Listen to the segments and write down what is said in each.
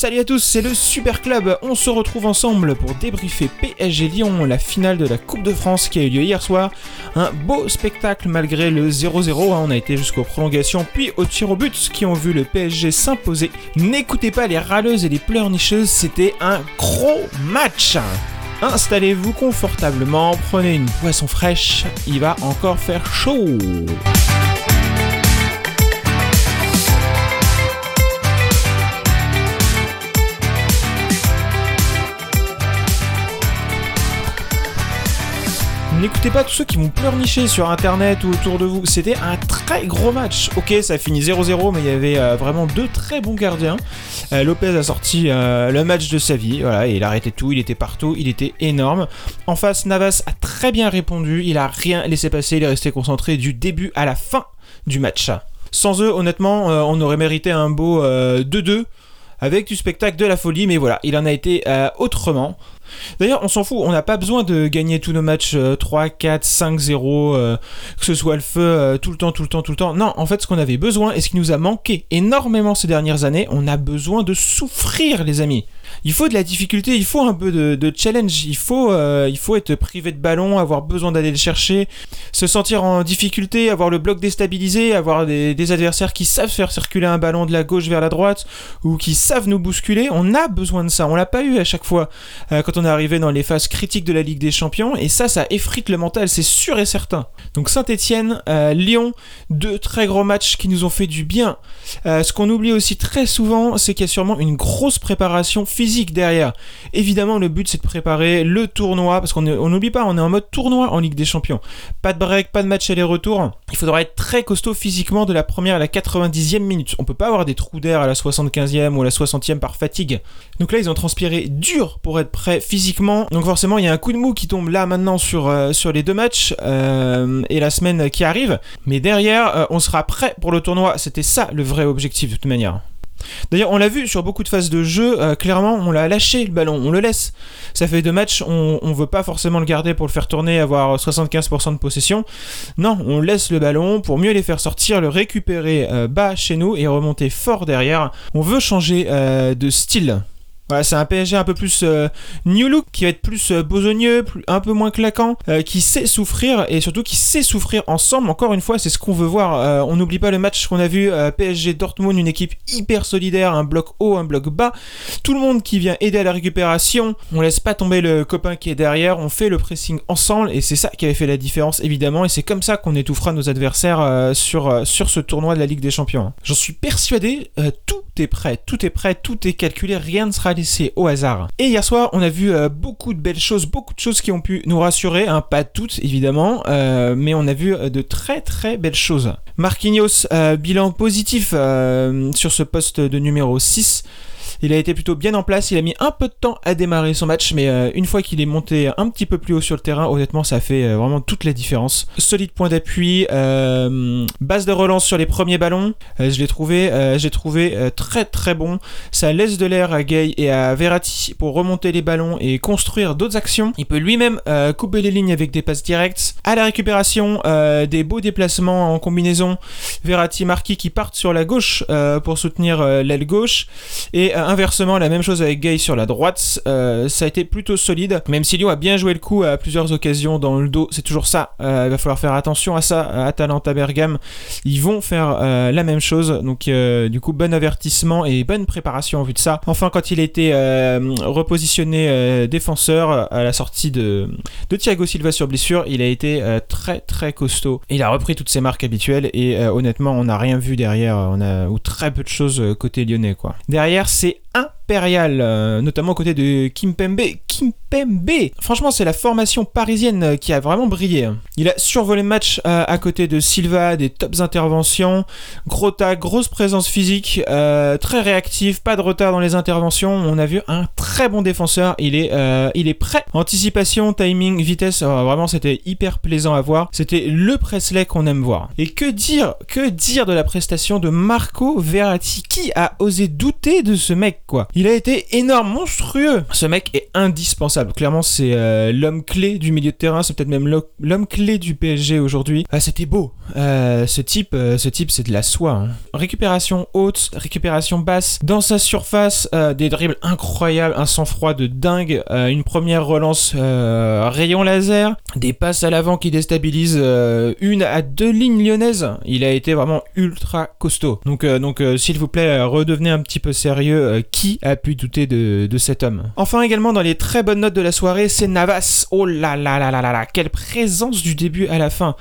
Salut à tous, c'est le Super Club. On se retrouve ensemble pour débriefer PSG Lyon, la finale de la Coupe de France qui a eu lieu hier soir. Un beau spectacle malgré le 0-0. Hein. On a été jusqu'aux prolongations, puis au tir au but qui ont vu le PSG s'imposer. N'écoutez pas les râleuses et les pleurnicheuses, c'était un gros match. Installez-vous confortablement, prenez une boisson fraîche, il va encore faire chaud. N'écoutez pas tous ceux qui vont pleurnicher sur internet ou autour de vous. C'était un très gros match. Ok, ça a fini 0-0, mais il y avait euh, vraiment deux très bons gardiens. Euh, Lopez a sorti euh, le match de sa vie. Voilà, il a arrêté tout, il était partout, il était énorme. En face, Navas a très bien répondu. Il a rien laissé passer, il est resté concentré du début à la fin du match. Sans eux, honnêtement, on aurait mérité un beau 2-2 avec du spectacle de la folie, mais voilà, il en a été autrement. D'ailleurs, on s'en fout, on n'a pas besoin de gagner tous nos matchs 3, 4, 5, 0, que ce soit le feu euh, tout le temps, tout le temps, tout le temps. Non, en fait, ce qu'on avait besoin et ce qui nous a manqué énormément ces dernières années, on a besoin de souffrir, les amis il faut de la difficulté, il faut un peu de, challenge, il faut, euh, il faut être privé de ballon, avoir besoin d'aller le chercher, se sentir en difficulté, avoir le bloc déstabilisé, avoir des, adversaires qui savent faire circuler un ballon de la gauche vers la droite ou qui savent nous bousculer. On a besoin de ça, on l'a pas eu à chaque fois euh, quand on est arrivé dans les phases critiques de la Ligue des Champions et ça, ça effrite le mental, c'est sûr et certain. Donc Saint-Etienne, euh, Lyon, deux très gros matchs qui nous ont fait du bien. ce qu'on oublie aussi très souvent, c'est qu'il y a sûrement une grosse préparation derrière. Évidemment, le but c'est de préparer le tournoi, parce qu'on n'oublie pas, on est en mode tournoi en Ligue des Champions. Pas de break, pas de match aller-retour. Il faudra être très costaud physiquement de la première à la 90e minute. On peut pas avoir des trous d'air à la 75e ou à la 60e par fatigue. Donc là, ils ont transpiré dur pour être prêts physiquement. Donc forcément, il y a un coup de mou qui tombe là maintenant sur, euh, les deux matchs euh, et la semaine qui arrive. Mais derrière, euh, on sera prêt pour le tournoi. C'était ça le vrai objectif de toute manière. D'ailleurs, on l'a vu sur beaucoup de phases de jeu, euh, clairement, on l'a lâché le ballon, on le laisse. Ça fait deux matchs, on, ne veut pas forcément le garder pour le faire tourner, avoir 75% de possession. Non, on laisse le ballon pour mieux les faire sortir, le récupérer euh, bas chez nous et remonter fort derrière. On veut changer euh, de style. Voilà, c'est un PSG un peu plus euh, new look, qui va être plus euh, besogneux, un peu moins claquant, euh, qui sait souffrir et surtout qui sait souffrir ensemble. Encore une fois, c'est ce qu'on veut voir. on n'oublie pas le match qu'on a vu PSG Dortmund, une équipe hyper solidaire, un bloc haut, un bloc bas. Tout le monde qui vient aider à la récupération. On laisse pas tomber le copain qui est derrière. On fait le pressing ensemble et c'est ça qui avait fait la différence évidemment. Et c'est comme ça qu'on étouffera nos adversaires sur sur ce tournoi de la Ligue des Champions. J'en suis persuadé. tout est prêt, tout est prêt, tout est calculé, rien ne sera au hasard. Et hier soir, on a vu euh, beaucoup de belles choses, beaucoup de choses qui ont pu nous rassurer, hein, pas toutes évidemment, euh, mais on a vu euh, de très très belles choses. Marquinhos, bilan positif sur ce poste de numéro 6. Il a été plutôt bien en place, il a mis un peu de temps à démarrer son match, mais euh, une fois qu'il est monté un petit peu plus haut sur le terrain, honnêtement, ça fait euh, vraiment toute la différence. Solide point d'appui, euh, base de relance sur les premiers ballons, je l'ai trouvé, j'ai trouvé très très bon. Ça laisse de l'air à Gay et à Verratti pour remonter les ballons et construire d'autres actions. Il peut lui-même couper les lignes avec des passes directes. À la récupération, des beaux déplacements en combinaison. Verratti, Marquis qui partent sur la gauche pour soutenir l'aile gauche et inversement, la même chose avec Gay sur la droite. Euh, ça a été plutôt solide. Même si Lyon a bien joué le coup à plusieurs occasions dans le dos, c'est toujours ça. Euh, il va falloir faire attention à ça. Atalanta Bergame, ils vont faire euh, la même chose. Donc, du coup, bon avertissement et bonne préparation en vue de ça. Enfin, quand il a été repositionné défenseur à la sortie de, Thiago Silva sur blessure, il a été très très costaud. Il a repris toutes ses marques habituelles et honnêtement, on n'a rien vu derrière. On a ou très peu de choses côté lyonnais. Derrière, c'est uh, impérial, euh, notamment aux côtés de Kimpembe. Kimpembe Franchement, c'est la formation parisienne euh, qui a vraiment brillé. Il a survolé le match euh, à côté de Silva, des tops interventions, gros tag, grosse présence physique, très réactif, pas de retard dans les interventions. On a vu un très bon défenseur, il est, prêt. Anticipation, timing, vitesse, vraiment c'était hyper plaisant à voir. C'était le Presley qu'on aime voir. Et que dire, que dire de la prestation de Marco Verratti? Qui a osé douter de ce mec, quoi? Il a été énorme, monstrueux. Ce mec est indispensable. Clairement, c'est euh, l'homme clé du milieu de terrain, c'est peut-être même l'homme clé du PSG aujourd'hui. Ah, c'était beau. Euh, ce type, type, c'est de la soie. Hein. Récupération haute, récupération basse, dans sa surface, des dribbles incroyables, un sang-froid de dingue, une première relance rayon laser, des passes à l'avant qui déstabilisent une à deux lignes lyonnaises. Il a été vraiment ultra costaud. Donc, donc s'il vous plaît, redevenez un petit peu sérieux. qui a pu douter de, de cet homme Enfin, également dans les très bonnes notes de la soirée, c'est Navas. Oh là là là là là là, quelle présence du début à la fin.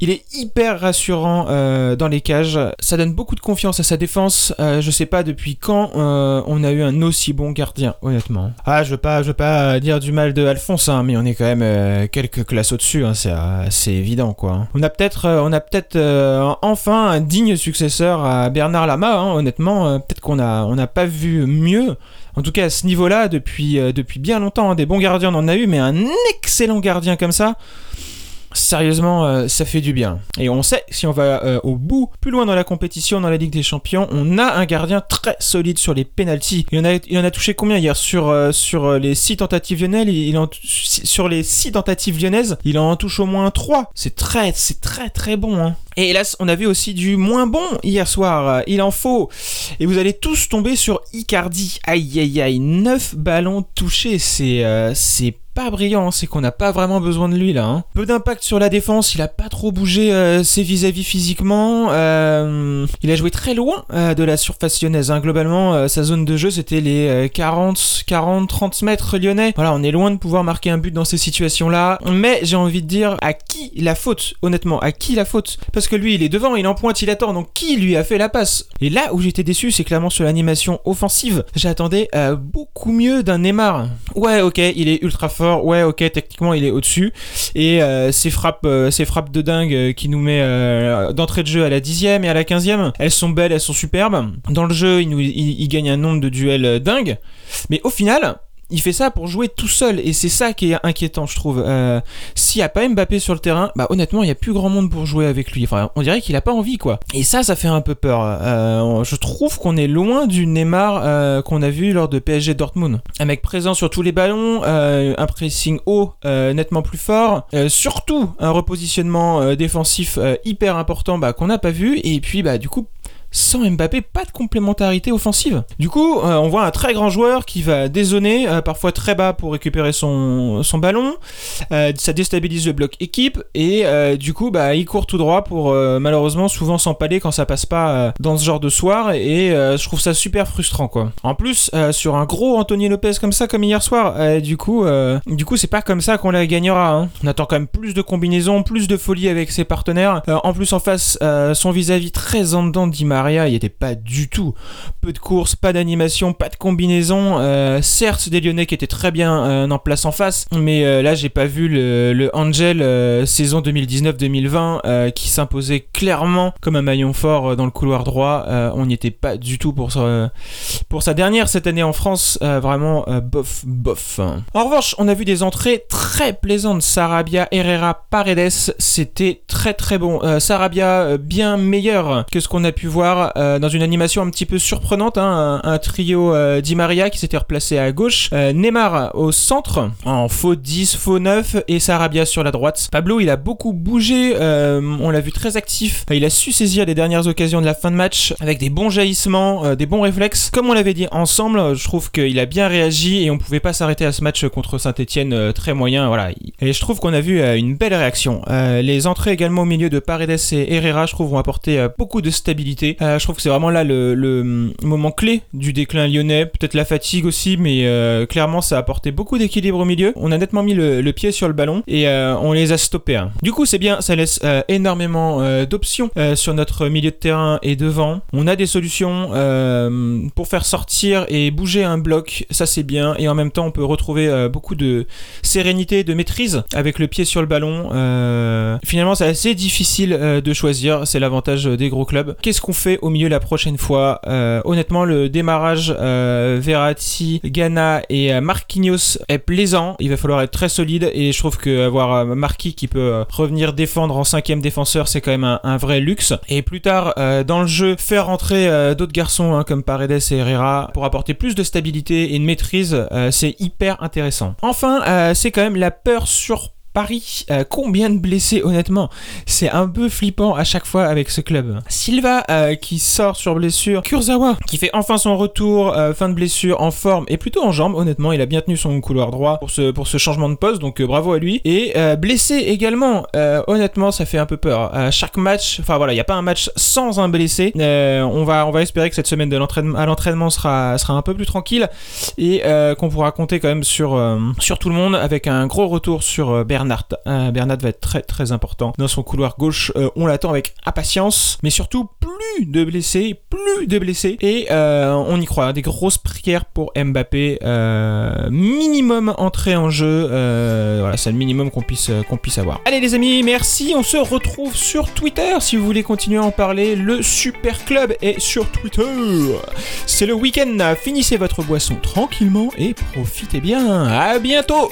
Il est hyper rassurant euh, dans les cages. Ça donne beaucoup de confiance à sa défense. Euh, je sais pas depuis quand euh, on a eu un aussi bon gardien, honnêtement. Ah, je veux pas, je veux pas dire du mal de Alphonse, hein, mais on est quand même quelques classes au-dessus. Hein, c'est évident, quoi. On a peut-être, on a peut-être enfin un digne successeur à Bernard Lama. Hein, honnêtement, peut-être qu'on a, on n'a pas vu mieux. En tout cas, à ce niveau-là, depuis, euh, depuis bien longtemps, hein, des bons gardiens on en a eu, mais un excellent gardien comme ça, sérieusement, euh, ça fait du bien. Et on sait, si on va euh, au bout, plus loin dans la compétition, dans la Ligue des Champions, on a un gardien très solide sur les penalties. Il en a, touché combien hier sur, euh, les 6 tentatives lyonnaises? Il, en, Sur les 6 tentatives lyonnaises, il en touche au moins 3. C'est très, c'est très très bon. Hein. Et hélas, on a vu aussi du moins bon hier soir. Il en faut. Et vous allez tous tomber sur Icardi. Aïe aïe aïe, 9 ballons touchés. C'est pas brillant, c'est qu'on n'a pas vraiment besoin de lui là. Hein. Peu d'impact sur la défense, il a pas trop bougé euh, ses vis-à-vis physiquement. Euh, il a joué très loin euh, de la surface lyonnaise. Hein. Globalement, sa zone de jeu c'était les 40, 40, 30 mètres lyonnais. Voilà, on est loin de pouvoir marquer un but dans ces situations-là. Mais j'ai envie de dire à qui la faute, honnêtement, à qui la faute? Parce que lui, il est devant, il en pointe, il attend. Donc qui lui a fait la passe? Et là où j'étais déçu, c'est clairement sur l'animation offensive. J'attendais beaucoup mieux d'un Neymar. Ouais, ok, il est ultra fort ouais, ok, techniquement il est au-dessus. Et euh, ces frappes, euh, ces frappes de dingue euh, qui nous met d'entrée de jeu à la dixième et à la quinzième, elles sont belles, elles sont superbes. Dans le jeu, il, nous, il gagne un nombre de duels dingue. Mais au final, il fait ça pour jouer tout seul et c'est ça qui est inquiétant je trouve. Euh, S'il n'y a pas Mbappé sur le terrain, bah honnêtement il n'y a plus grand monde pour jouer avec lui. Enfin on dirait qu'il a pas envie quoi. Et ça ça fait un peu peur. Euh, je trouve qu'on est loin du Neymar euh, qu'on a vu lors de PSG Dortmund. Un mec présent sur tous les ballons, un pressing haut nettement plus fort, surtout un repositionnement défensif hyper important bah, qu'on n'a pas vu et puis bah du coup sans Mbappé, pas de complémentarité offensive. Du coup, euh, on voit un très grand joueur qui va dézoner, euh, parfois très bas pour récupérer son, ballon. Euh, ça déstabilise le bloc équipe et du coup, bah, il court tout droit pour malheureusement souvent s'empaler quand ça passe pas dans ce genre de soir et je trouve ça super frustrant quoi. En plus, sur un gros Anthony Lopez comme ça, comme hier soir, du coup, c'est pas comme ça qu'on la gagnera. Hein. On attend quand même plus de combinaisons, plus de folie avec ses partenaires. en plus, en face, son vis-à-vis très en dedans d'Imar il n'y était pas du tout. Peu de courses, pas d'animation, pas de combinaison. Euh, certes, des Lyonnais qui étaient très bien euh, en place en face, mais euh, là, j'ai pas vu le, Angel saison 2019-2020 qui s'imposait clairement comme un maillon fort dans le couloir droit. on n'y était pas du tout pour, pour sa dernière cette année en France. vraiment bof, bof. En revanche, on a vu des entrées très plaisantes. Sarabia, Herrera, Paredes, c'était très très bon. Sarabia bien meilleur que ce qu'on a pu voir euh, dans une animation un petit peu surprenante hein, un, trio euh, Di Maria qui s'était replacé à gauche, euh, Neymar au centre en faux 10, faux 9 et Sarabia sur la droite. Pablo il a beaucoup bougé, on l'a vu très actif, il a su saisir les dernières occasions de la fin de match avec des bons jaillissements, des bons réflexes. Comme on l'avait dit ensemble, je trouve qu'il a bien réagi et on pouvait pas s'arrêter à ce match contre Saint-Etienne très moyen. Voilà. Et je trouve qu'on a vu une belle réaction. les entrées également au milieu de Paredes et Herrera, je trouve, vont apporter beaucoup de stabilité. Euh, je trouve que c'est vraiment là le, moment clé du déclin lyonnais. Peut-être la fatigue aussi, mais euh, clairement ça a apporté beaucoup d'équilibre au milieu. On a nettement mis le, pied sur le ballon et euh, on les a stoppés. Hein. Du coup, c'est bien, ça laisse énormément d'options sur notre milieu de terrain et devant. On a des solutions pour faire sortir et bouger un bloc, ça c'est bien. Et en même temps, on peut retrouver beaucoup de sérénité, de maîtrise avec le pied sur le ballon. finalement, c'est assez difficile de choisir. C'est l'avantage des gros clubs. Qu'est-ce qu'on fait au milieu la prochaine fois. Euh, honnêtement, le démarrage euh, Verratti, Ghana et euh, Marquinhos est plaisant. Il va falloir être très solide et je trouve que avoir euh, Marquis qui peut revenir défendre en cinquième défenseur, c'est quand même un, vrai luxe. Et plus tard dans le jeu, faire rentrer d'autres garçons hein, comme Paredes et Herrera pour apporter plus de stabilité et de maîtrise, c'est hyper intéressant. Enfin, c'est quand même la peur sur Paris, Euh, combien de blessés honnêtement? C'est un peu flippant à chaque fois avec ce club. Silva euh, qui sort sur blessure, Kurzawa qui fait enfin son retour, euh, fin de blessure en forme et plutôt en jambes honnêtement, il a bien tenu son couloir droit pour ce, pour ce changement de poste donc bravo à lui. Et blessé également, honnêtement ça fait un peu peur. Chaque match, enfin voilà, il n'y a pas un match sans un blessé. On, va, on va espérer que cette semaine de à l'entraînement sera, sera un peu plus tranquille et qu'on pourra compter quand même sur, sur tout le monde avec un gros retour sur euh, Bernard. Euh, Bernard va être très très important dans son couloir gauche. Euh, on l'attend avec impatience, mais surtout plus de blessés, plus de blessés et euh, on y croit. Des grosses prières pour Mbappé, minimum entrée en jeu. voilà, c'est le minimum qu'on puisse qu'on puisse avoir. Allez les amis, merci. On se retrouve sur Twitter si vous voulez continuer à en parler. Le Super Club est sur Twitter. C'est le week-end. Finissez votre boisson tranquillement et profitez bien. À bientôt.